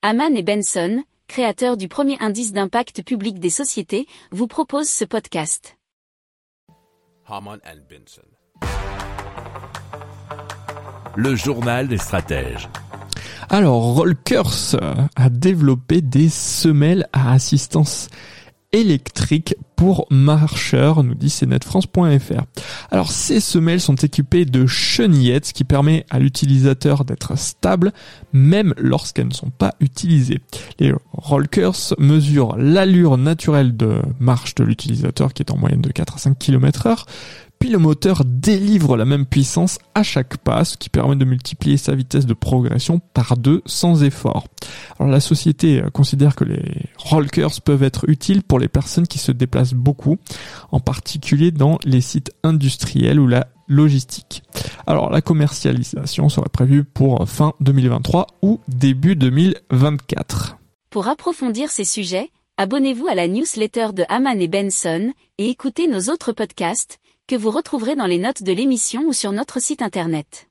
Haman et Benson, créateurs du premier indice d'impact public des sociétés, vous proposent ce podcast. Haman and Benson. Le journal des stratèges. Alors, Rollkers a développé des semelles à assistance électrique pour marcheurs, nous dit cnetfrance.fr. Alors ces semelles sont équipées de chenillettes, qui permet à l'utilisateur d'être stable même lorsqu'elles ne sont pas utilisées. Les rollkers mesurent l'allure naturelle de marche de l'utilisateur qui est en moyenne de 4 à 5 km heure, puis le moteur délivre la même puissance à chaque pas, ce qui permet de multiplier sa vitesse de progression par deux sans effort. Alors la société considère que les rollers peuvent être utiles pour les personnes qui se déplacent beaucoup, en particulier dans les sites industriels ou la logistique. Alors la commercialisation serait prévue pour fin 2023 ou début 2024. Pour approfondir ces sujets, abonnez-vous à la newsletter de Haman et Benson et écoutez nos autres podcasts que vous retrouverez dans les notes de l'émission ou sur notre site internet.